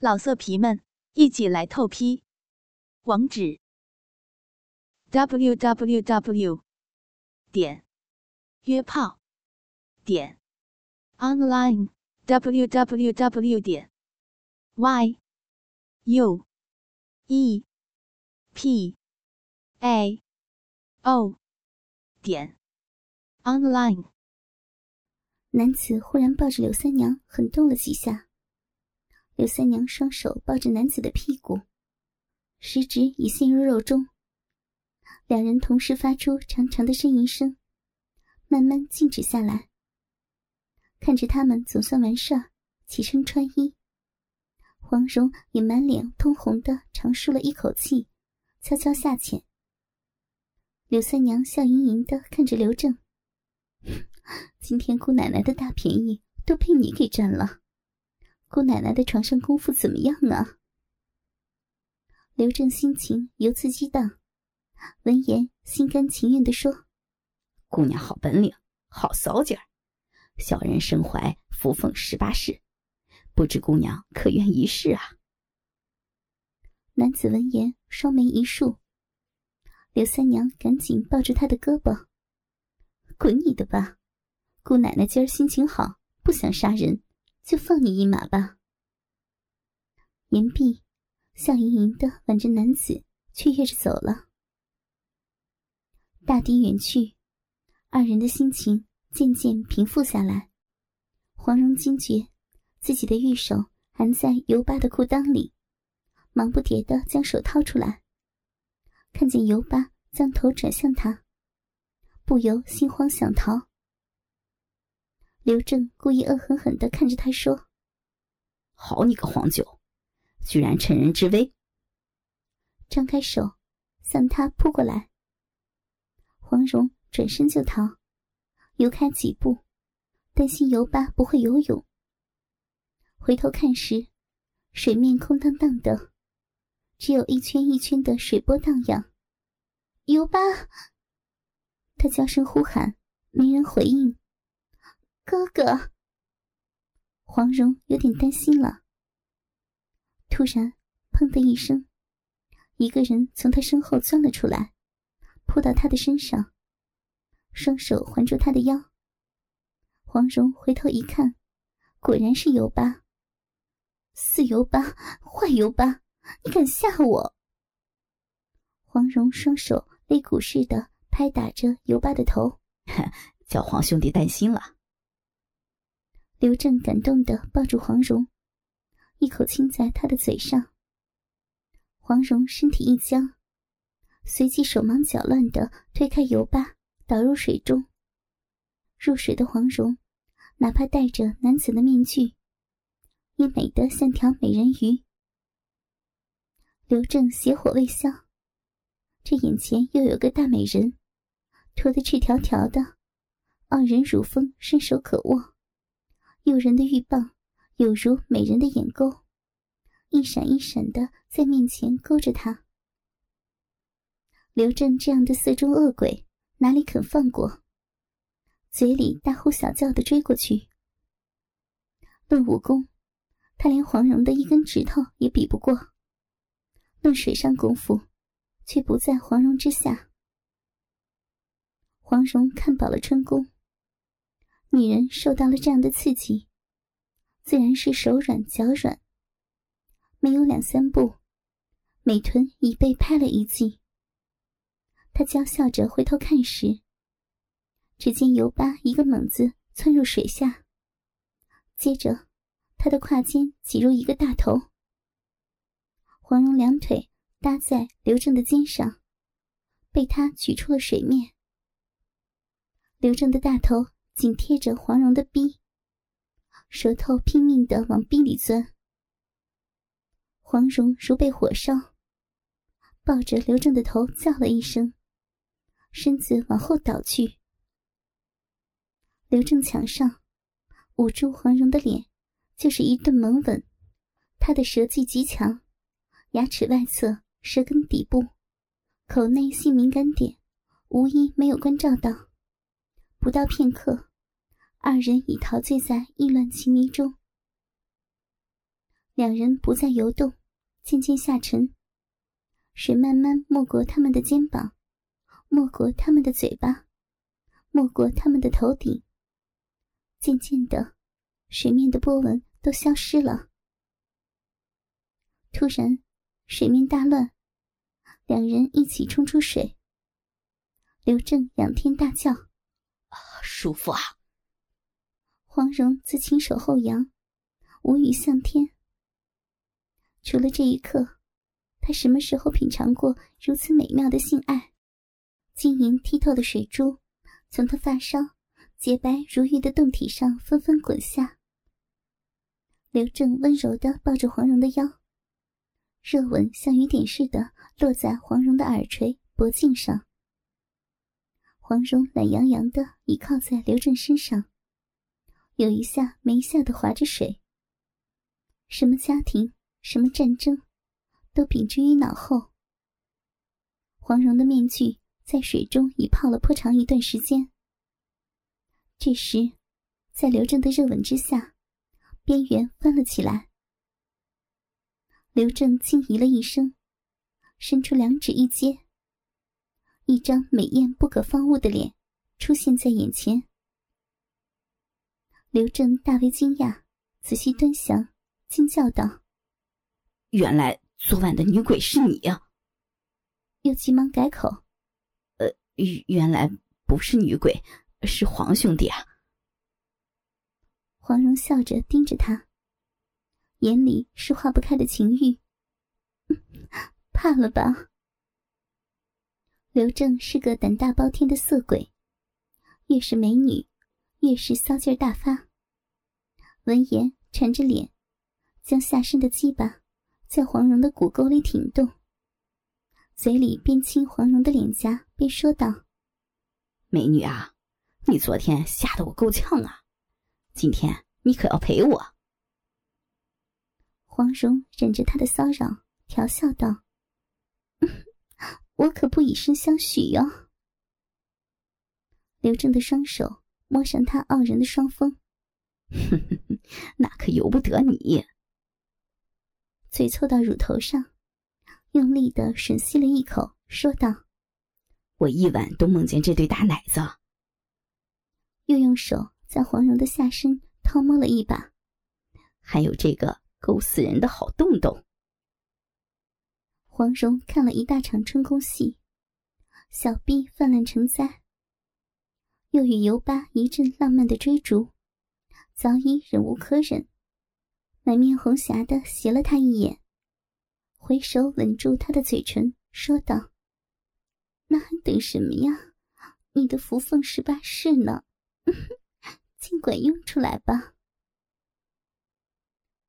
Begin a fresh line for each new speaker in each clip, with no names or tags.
老色皮们，一起来透批！网址：w w w 点约炮点 online w w w 点 y u e p a o 点 online。
男子忽然抱着柳三娘，狠动了几下。柳三娘双手抱着男子的屁股，食指已陷入肉中。两人同时发出长长的呻吟声，慢慢静止下来。看着他们总算完事儿，起身穿衣，黄蓉也满脸通红的长舒了一口气，悄悄下潜。柳三娘笑盈盈的看着刘正：“ 今天姑奶奶的大便宜都被你给占了。”姑奶奶的床上功夫怎么样啊？刘正心情由此激荡，闻言心甘情愿地说：“
姑娘好本领，好骚劲儿，小人身怀扶凤十八式，不知姑娘可愿一试啊？”
男子闻言双眉一竖，刘三娘赶紧抱住他的胳膊：“滚你的吧！姑奶奶今儿心情好，不想杀人。”就放你一马吧。言毕，笑盈盈的挽着男子，雀跃着走了。大敌远去，二人的心情渐渐平复下来。黄蓉惊觉自己的玉手还在尤巴的裤裆里，忙不迭的将手掏出来，看见尤巴将头转向他，不由心慌想逃。刘正故意恶狠狠地看着他说：“
好你个黄九，居然趁人之危！”
张开手向他扑过来。黄蓉转身就逃，游开几步，担心尤巴不会游泳。回头看时，水面空荡荡的，只有一圈一圈的水波荡漾。尤巴，他娇声呼喊，没人回应。哥哥，黄蓉有点担心了。突然，砰的一声，一个人从他身后钻了出来，扑到他的身上，双手环住他的腰。黄蓉回头一看，果然是尤巴。死尤巴，坏尤巴，你敢吓我！黄蓉双手擂鼓似的拍打着尤巴的头，
叫黄兄弟担心了。
刘正感动的抱住黄蓉，一口亲在她的嘴上。黄蓉身体一僵，随即手忙脚乱的推开油巴，倒入水中。入水的黄蓉，哪怕戴着男子的面具，也美得像条美人鱼。刘正邪火未消，这眼前又有个大美人，脱得赤条条的，傲人乳峰，伸手可握。诱人的玉棒，有如美人的眼钩，一闪一闪的在面前勾着他。刘正这样的色中恶鬼，哪里肯放过？嘴里大呼小叫的追过去。论武功，他连黄蓉的一根指头也比不过；论水上功夫，却不在黄蓉之下。黄蓉看饱了春宫。女人受到了这样的刺激，自然是手软脚软。没有两三步，美臀已被拍了一记。她娇笑着回头看时，只见尤巴一个猛子窜入水下，接着他的胯间挤入一个大头。黄蓉两腿搭在刘正的肩上，被他举出了水面。刘正的大头。紧贴着黄蓉的逼，舌头拼命的往逼里钻。黄蓉如被火烧，抱着刘正的头叫了一声，身子往后倒去。刘正抢上，捂住黄蓉的脸，就是一顿猛吻。他的舌技极强，牙齿外侧、舌根底部、口内性敏感点，无一没有关照到。不到片刻。二人已陶醉在意乱情迷中。两人不再游动，渐渐下沉。水慢慢没过他们的肩膀，没过他们的嘴巴，没过他们的头顶。渐渐的，水面的波纹都消失了。突然，水面大乱，两人一起冲出水。刘正仰天大叫：“
啊，舒服啊！”
黄蓉自亲手后仰，无语向天。除了这一刻。他什么时候品尝过如此美妙的性爱？晶莹剔透的水珠从他发梢洁白如玉的胴体上纷纷滚下。刘正温柔地抱着黄蓉的腰，热吻像雨点似的落在黄蓉的耳垂、脖颈上。黄蓉懒洋洋地倚靠在刘正身上，有一下没一下的划着水。什么家庭，什么战争？都屏之于脑后。黄蓉的面具在水中已泡了颇长一段时间。这时，在刘正的热吻之下，边缘翻了起来。刘正轻咦了一声，伸出两指一接，一张美艳不可方物的脸出现在眼前。刘正大为惊讶，仔细端详，惊叫道：“
原来……”昨晚的女鬼是你呀！
又急忙改口：“
呃，原来不是女鬼，是黄兄弟啊。”
黄蓉笑着盯着他，眼里是化不开的情欲。怕了吧？刘正是个胆大包天的色鬼，越是美女，越是骚劲大发。闻言，沉着脸，将下身的鸡巴。在黄蓉的骨沟里挺动，嘴里边亲黄蓉的脸颊，边说道：“
美女啊，你昨天吓得我够呛啊，今天你可要陪我。”
黄蓉忍着他的骚扰，调笑道：“我可不以身相许哟。”刘正的双手摸上他傲人的双峰，“
那可由不得你。”
嘴凑到乳头上，用力的吮吸了一口，说道：“
我一晚都梦见这对大奶子。”
又用手在黄蓉的下身掏摸了一把，
还有这个勾死人的好洞洞。
黄蓉看了一大场春宫戏，小臂泛滥成灾，又与尤巴一阵浪漫的追逐，早已忍无可忍。满面红霞的斜了他一眼，回手吻住他的嘴唇，说道：“那还等什么呀？你的扶凤十八式呢？尽管用出来吧。”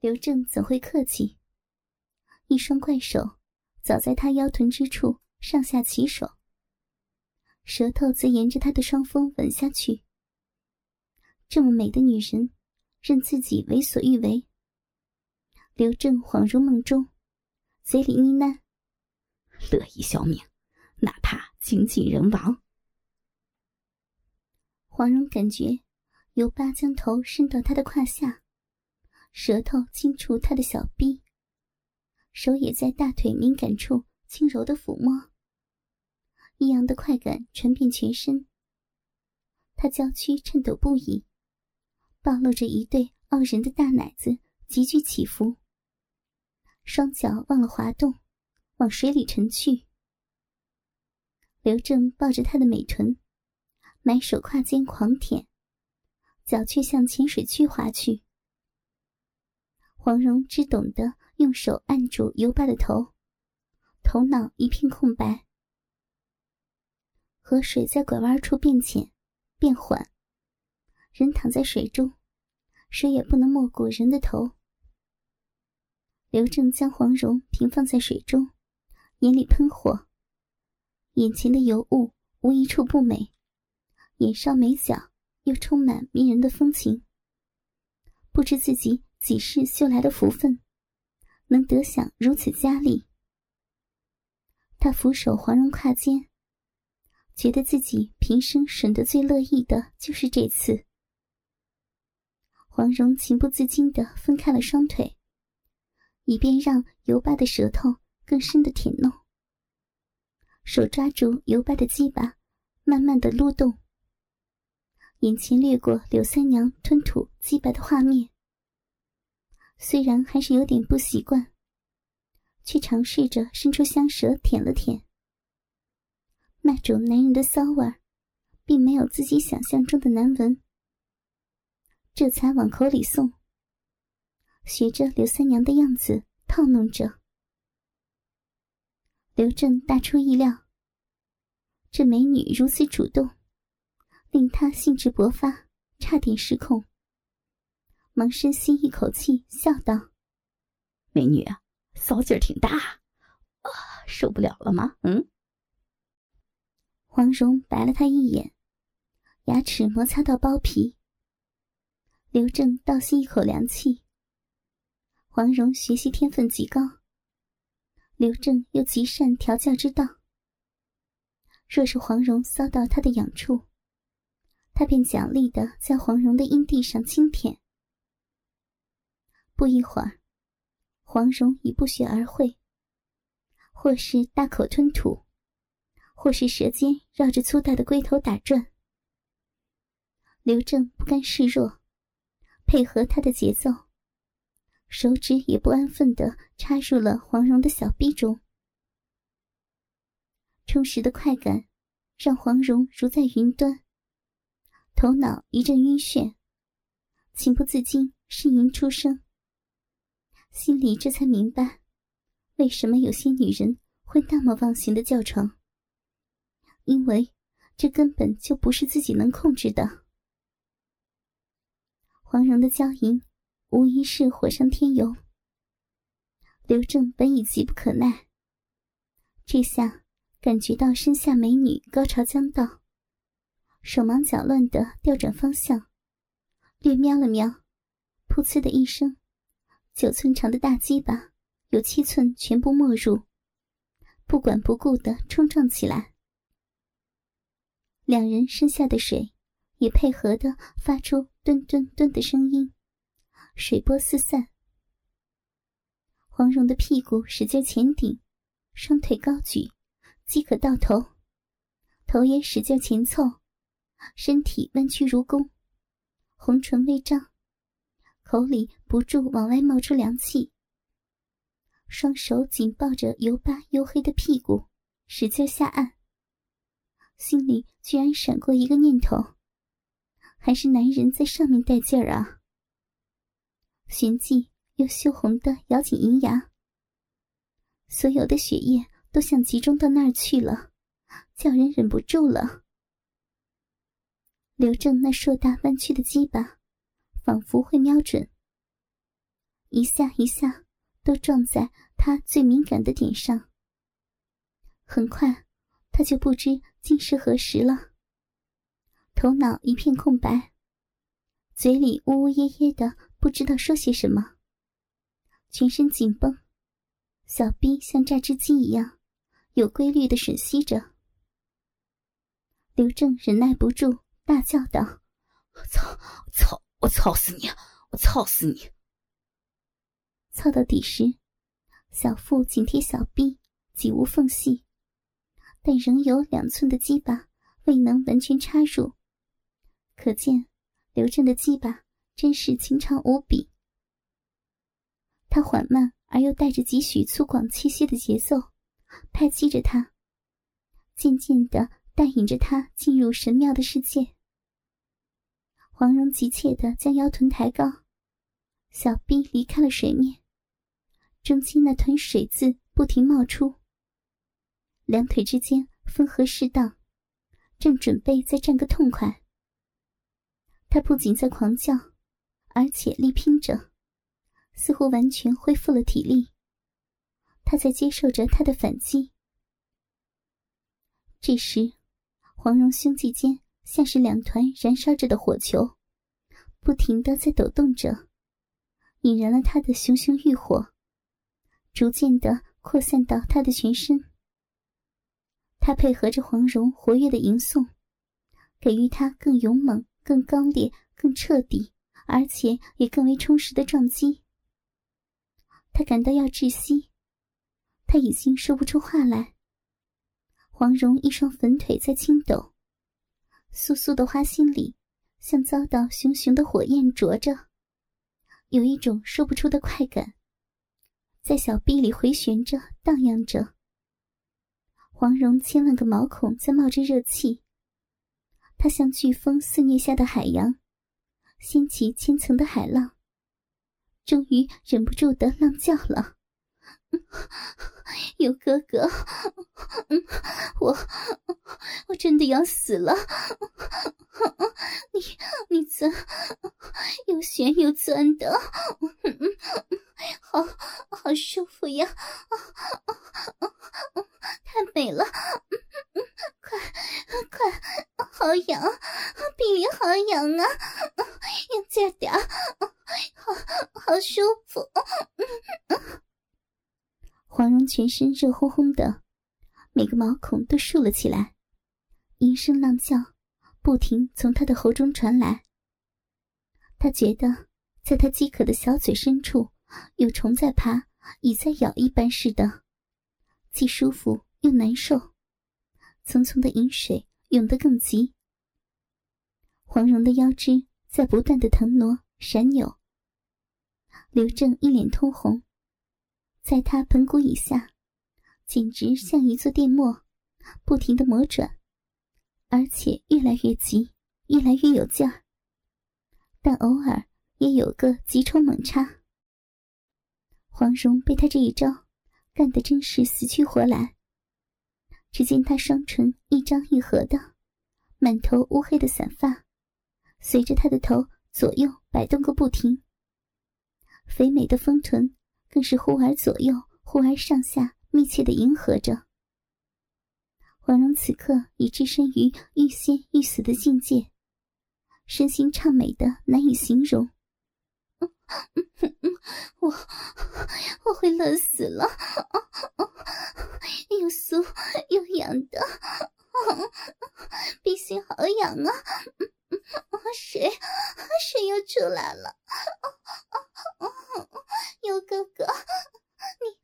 刘正怎会客气？一双怪手早在他腰臀之处上下其手，舌头则沿着他的双峰吻下去。这么美的女人，任自己为所欲为。刘正恍如梦中，嘴里呢喃：“
乐意消命，哪怕精尽人亡。”
黄蓉感觉尤巴将头伸到他的胯下，舌头轻触他的小臂，手也在大腿敏感处轻柔的抚摸，异样的快感传遍全身。他娇躯颤抖不已，暴露着一对傲人的大奶子，急剧起伏。双脚忘了滑动，往水里沉去。刘正抱着他的美臀，埋手胯间狂舔，脚却向浅水区滑去。黄蓉只懂得用手按住尤巴的头，头脑一片空白。河水在拐弯处变浅，变缓，人躺在水中，谁也不能没过人的头。刘正将黄蓉平放在水中，眼里喷火。眼前的尤物无一处不美，眼梢眉角又充满迷人的风情。不知自己几世修来的福分，能得享如此佳丽。他俯首黄蓉胯间，觉得自己平生吮得最乐意的就是这次。黄蓉情不自禁地分开了双腿。以便让尤巴的舌头更深的舔弄。手抓住尤巴的鸡巴，慢慢的撸动。眼前掠过柳三娘吞吐鸡巴的画面，虽然还是有点不习惯，却尝试着伸出香舌舔了舔。那种男人的骚味，并没有自己想象中的难闻，这才往口里送。学着刘三娘的样子套弄着，刘正大出意料，这美女如此主动。令他兴致勃发，差点失控。忙深吸一口气，笑道：“
美女，骚劲儿挺大，啊，受不了了吗？”嗯。
黄蓉白了他一眼，牙齿摩擦到包皮。刘正倒吸一口凉气。黄蓉学习天分极高，刘正又极善调教之道。若是黄蓉骚到他的痒处，他便奖励的在黄蓉的阴蒂上轻舔。不一会儿，黄蓉已不学而会，或是大口吞吐，或是舌尖绕着粗大的龟头打转。刘正不甘示弱，配合他的节奏，手指也不安分的插入了黄蓉的小臂中。充实的快感让黄蓉如在云端。头脑一阵晕眩，情不自禁呻吟出声。心里这才明白，为什么有些女人会那么忘形的叫床。因为这根本就不是自己能控制的。黄蓉的娇吟，无疑是火上添油。刘正本已急不可耐，这下感觉到身下美女高潮将到。手忙脚乱的调转方向，略瞄了瞄，噗呲的一声，九寸长的大鸡巴有七寸全部没入，不管不顾的冲撞起来。两人身下的水也配合的发出吨吨吨的声音，水波四散。黄蓉的屁股使劲前顶，双腿高举，即可到头，头也使劲前凑。身体弯曲如弓，红唇微张，口里不住往外冒出凉气。双手紧抱着油巴黝黑的屁股，使劲下按。心里居然闪过一个念头：还是男人在上面带劲儿啊！旋即又羞红的咬紧银牙，所有的血液都想集中到那儿去了，叫人忍不住了。刘正那硕大弯曲的鸡巴，仿佛会瞄准，一下一下都撞在他最敏感的点上。很快，他就不知今是何时了，头脑一片空白，嘴里呜呜咽咽的，不知道说些什么，全身紧绷，小臂像榨汁机一样，有规律的吮吸着。刘正忍耐不住。大叫道：“
我操！操！我操死你！我操死你！”
操到底时，小腹紧贴小臂，几无缝隙，但仍有两寸的鸡巴未能完全插入。可见刘正的鸡巴真是情长无比。他缓慢而又带着几许粗犷气息的节奏，拍击着他，渐渐的带引着他进入神妙的世界。黄蓉急切地将腰臀抬高，小臂离开了水面，中间那团水渍不停冒出。两腿之间分合适当，正准备再战个痛快。他不仅在狂叫，而且力拼着，似乎完全恢复了体力。他在接受着他的反击。这时，黄蓉胸际间。像是两团燃烧着的火球，不停的在抖动着，引燃了他的熊熊欲火，逐渐的扩散到他的全身。他配合着黄蓉活跃的吟诵，给予他更勇猛、更高烈、更彻底，而且也更为充实的撞击。他感到要窒息，他已经说不出话来。黄蓉一双粉腿在轻抖，酥酥的花心里像遭到熊熊的火焰灼着，有一种说不出的快感，在小臂里回旋着，荡漾着。黄蓉千万个毛孔在冒着热气，她像飓风肆虐下的海洋，掀起千层的海浪。终于忍不住的浪叫了：“ 有哥哥，我我真的要死了！你你钻，又旋又钻的，好好舒服呀！太美了，快快，好痒，臂里好痒啊！用劲点，好好舒服。黄蓉全身热烘烘的，每个毛孔都竖了起来，一声浪叫不停从他的喉中传来。他觉得，在他饥渴的小嘴深处，有虫在爬，蚁在咬一般似的，既舒服又难受，匆匆的饮水涌得更急。黄蓉的腰肢在不断的腾挪闪扭，刘正一脸通红。在他盆骨以下，简直像一座电磨，不停的磨转，而且越来越急，越来越有劲儿。但偶尔也有个急冲猛插。黄蓉被他这一招干得真是死去活来。只见他双唇一张一合的，满头乌黑的散发，随着他的头左右摆动个不停。肥美的丰臀。更是忽而左右，忽而上下，密切的迎合着。黄蓉此刻已置身于欲仙欲死的境界，身心畅美的难以形容。我我会乐死了，又酥又痒的，必须好痒啊！水水又出来了。有哥哥，你，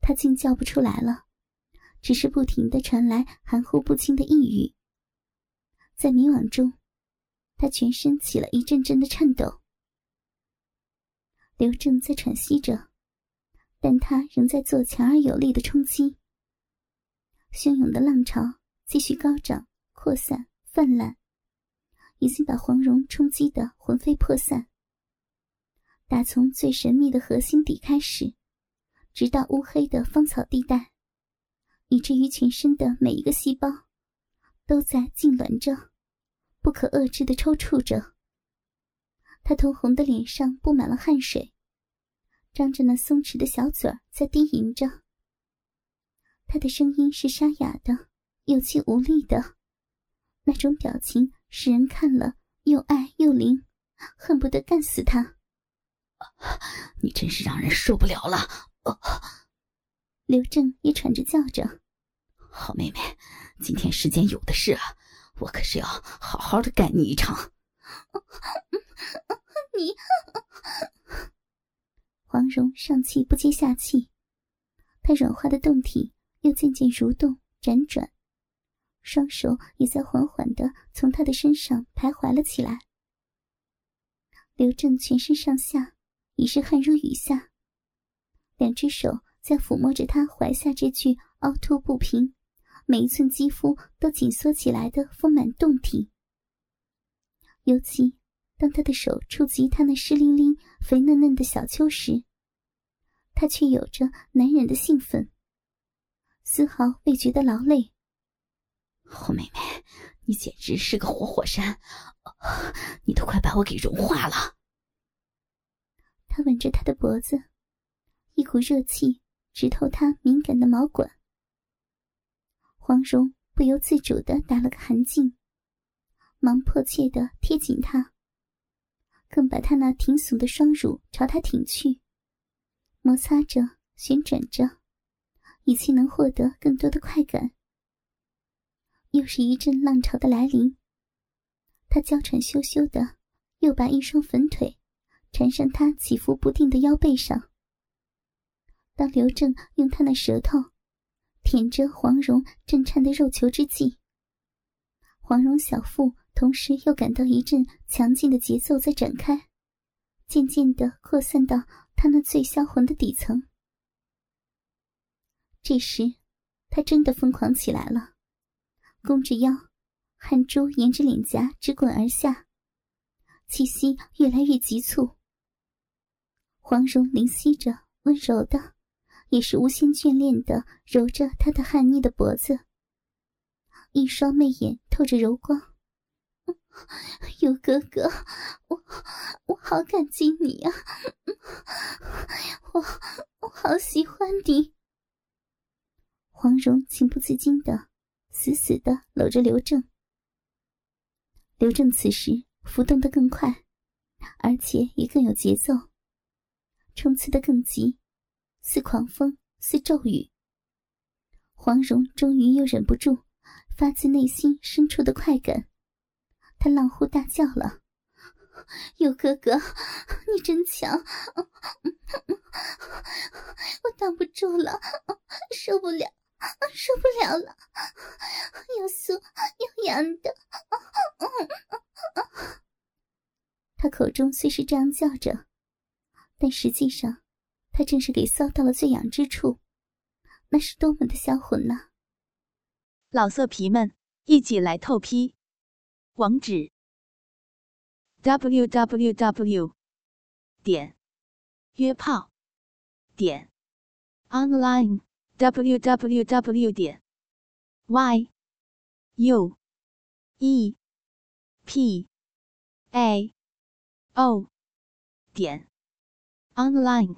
他竟叫不出来了，只是不停的传来含糊不清的呓语。在迷惘中，他全身起了一阵阵的颤抖。刘正在喘息着，但他仍在做强而有力的冲击。汹涌的浪潮继续高涨、扩散、泛滥。已经把黄蓉冲击得魂飞魄散。打从最神秘的核心底开始，直到乌黑的芳草地带，以至于全身的每一个细胞，都在痉挛着，不可遏制的抽搐着。他通红的脸上布满了汗水，张着那松弛的小嘴在低吟着。他的声音是沙哑的，有气无力的，那种表情。使人看了又爱又灵，恨不得干死他。
你真是让人受不了了！
刘正也喘着叫着：“
好妹妹，今天时间有的是啊，我可是要好好的干你一场。”
你，黄蓉上气不接下气，她软化的胴体又渐渐蠕动辗转。双手也在缓缓的从他的身上徘徊了起来。刘正全身上下已是汗如雨下，两只手在抚摸着他怀下这具凹凸不平、每一寸肌肤都紧缩起来的丰满胴体。尤其当他的手触及他那湿淋淋、肥嫩嫩的小丘时，他却有着难忍的兴奋，丝毫未觉得劳累。
好妹妹，你简直是个活火山，你都快把我给融化了。
他吻着她的脖子，一股热气直透他敏感的毛管。黄蓉不由自主的打了个寒噤，忙迫切的贴紧他，更把他那挺耸的双乳朝他挺去，摩擦着，旋转着，以期能获得更多的快感。又是一阵浪潮的来临，他娇喘羞羞的，又把一双粉腿缠上他起伏不定的腰背上。当刘正用他那舌头舔着黄蓉震颤的肉球之际，黄蓉小腹同时又感到一阵强劲的节奏在展开，渐渐的扩散到他那最销魂的底层。这时，他真的疯狂起来了，弓着腰，汗珠沿着脸颊直滚而下，气息越来越急促。黄蓉灵犀着，温柔的，也是无限眷恋的揉着他的汗腻的脖子，一双媚眼透着柔光。尤哥哥，我我好感激你呀，我我好喜欢你。黄蓉情不自禁的死死的搂着刘正，刘正此时浮动的更快，而且也更有节奏，冲刺的更急，似狂风，似骤雨。黄蓉终于又忍不住发自内心深处的快感，她浪呼大叫了：“尤哥哥，你真强！我挡不住了，受不了！”受不了了，又酥又痒的。他口中虽是这样叫着，但实际上，正是给搔到了最痒之处，那是多么的销魂呢！
老色皮们，一起来透批，网址：w w w. 点约炮点 online。www 点 y u e p a o 点 online。